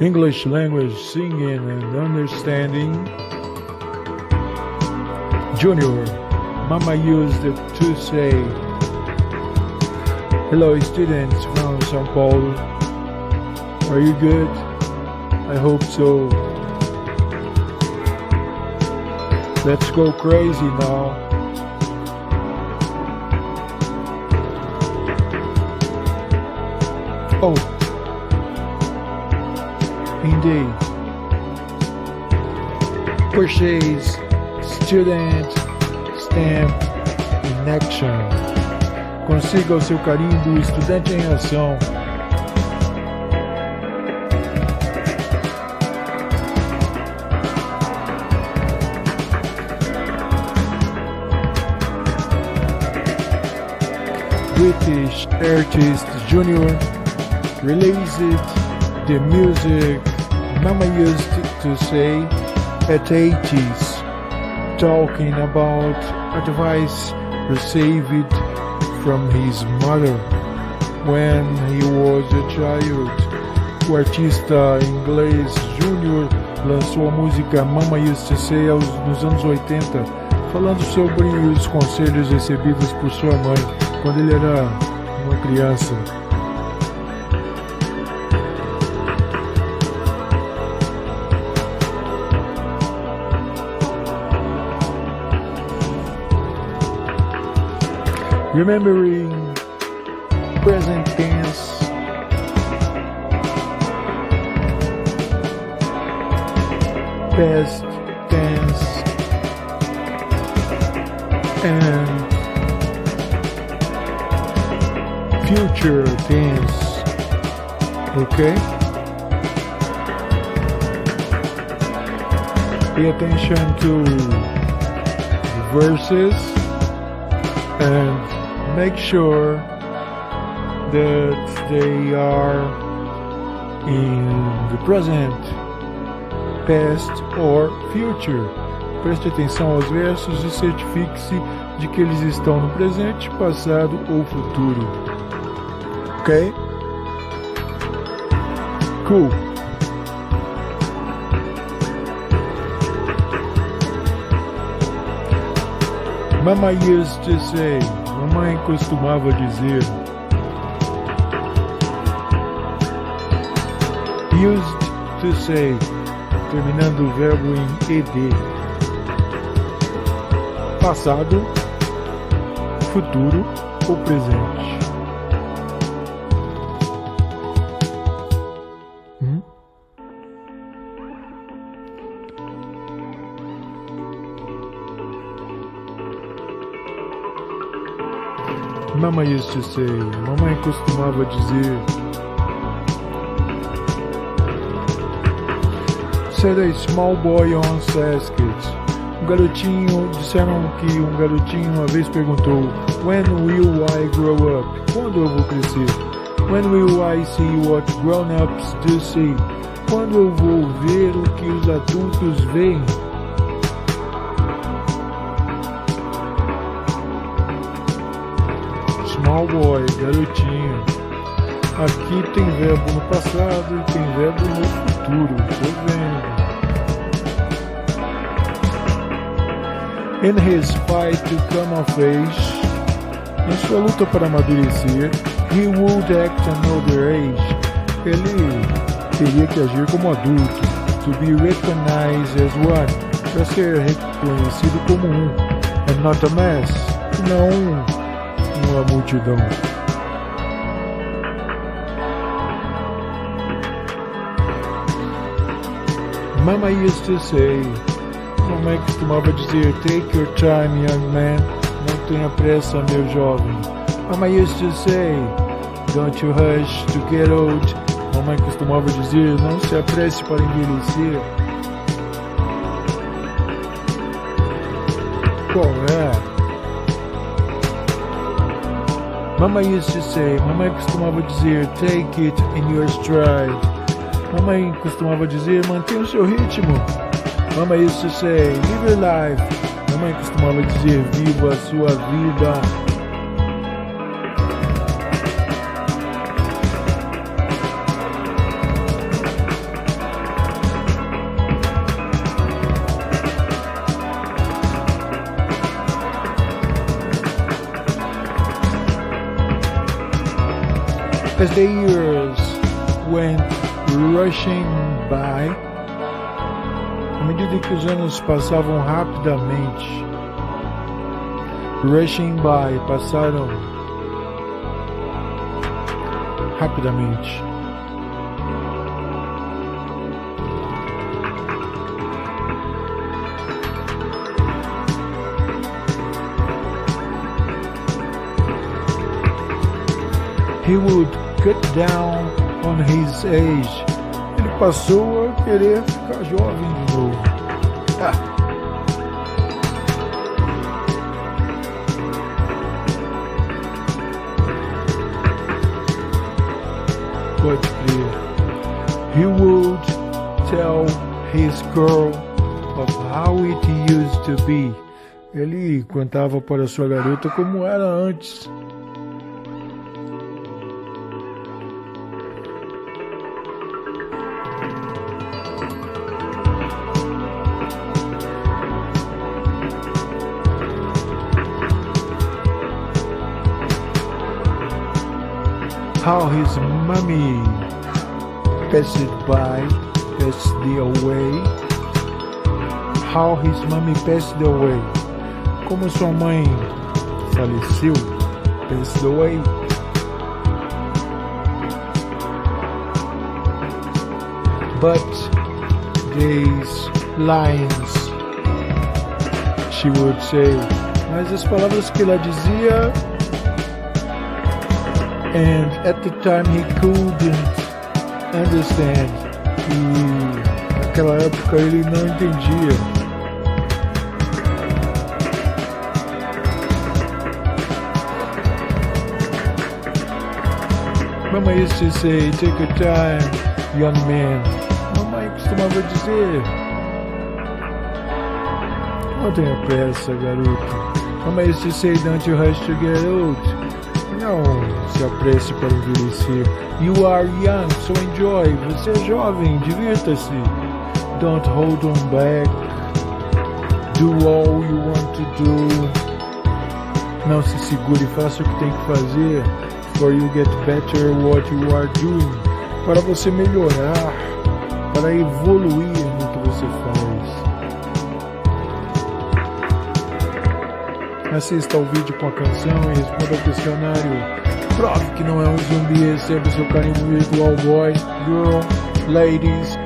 English language singing and understanding. Junior, Mama used to say, Hello, students from São Paulo. Are you good? I hope so. Let's go crazy now. Oh, indeed. Student Stamp in Action. Consiga o seu carimbo Estudante em Ação. British Artist Junior released the music Mama used to say at 80s, talking about advice received from his mother when he was a child. O artista inglês Junior lançou a música Mama Used to Say aos, nos anos 80, falando sobre os conselhos recebidos por sua mãe quando ele era uma criança. Remembering present tense. Past tense. And future tense. Okay? Pay attention to verses and make sure that they are in the present, past or future. Preste atenção aos versos e certifique-se de que eles estão no presente, passado ou futuro. Ok? Cool. Mama used to say, mamãe costumava dizer, used to say, terminando o verbo em ed. Passado, futuro ou presente. Mama used to say, mamãe costumava dizer. Said a small boy once asked. Um garotinho, disseram que um garotinho uma vez perguntou: When will I grow up? Quando eu vou crescer? When will I see what grown-ups do see? Quando eu vou ver o que os adultos veem? Small boy, garotinho. Aqui tem verbo no passado e tem verbo no futuro. Tô vendo. In his fight to come of age, em sua luta para amadurecer, he would act another age. Ele teria que agir como adulto, to be recognized as one, para ser reconhecido como um, and not a mass, e não uma multidão. Mama used to say, mamãe costumava dizer, take your time, young man, não tenha pressa, meu jovem. Mama used to say, don't you rush to get old. Mamãe costumava dizer, não se apresse para envelhecer. Qual é? Mama used to say, mamãe costumava dizer, take it in your stride. Mamãe costumava dizer, mantenha o seu ritmo. Mama used to say, live your life. Mamãe costumava dizer, viva a sua vida. As the years went rushing by, à medida que os anos passavam rapidamente, rushing by, passaram rapidamente. He would cut down on his age. Ele passou a querer ficar jovem de novo. Ah. Pode crer. He would tell his girl of how it used to be. Ele contava para sua garota como era antes. How his mommy passed by, passed away. How his mommy passed away. Como sua mãe faleceu, passed away. But these lines, she would say, mas as palavras que ela dizia and at the time he couldn't understand. E naquela época ele não entendia. Mama used to say, take your time, young man. Mamãe costumava dizer, não tenha pressa, garoto. Mama used to say, don't you rush to get old. Não se apresse para envelhecer. You are young, so enjoy. Você é jovem, divirta-se. Don't hold on back. Do all you want to do. Não se segure, faça o que tem que fazer. For you get better what you are doing. Para você melhorar, para evoluir no que você faz. Assista ao vídeo com a canção e responda ao questionário. Prove que não é um zumbi, receba seu carinho virtual boy, girl, ladies,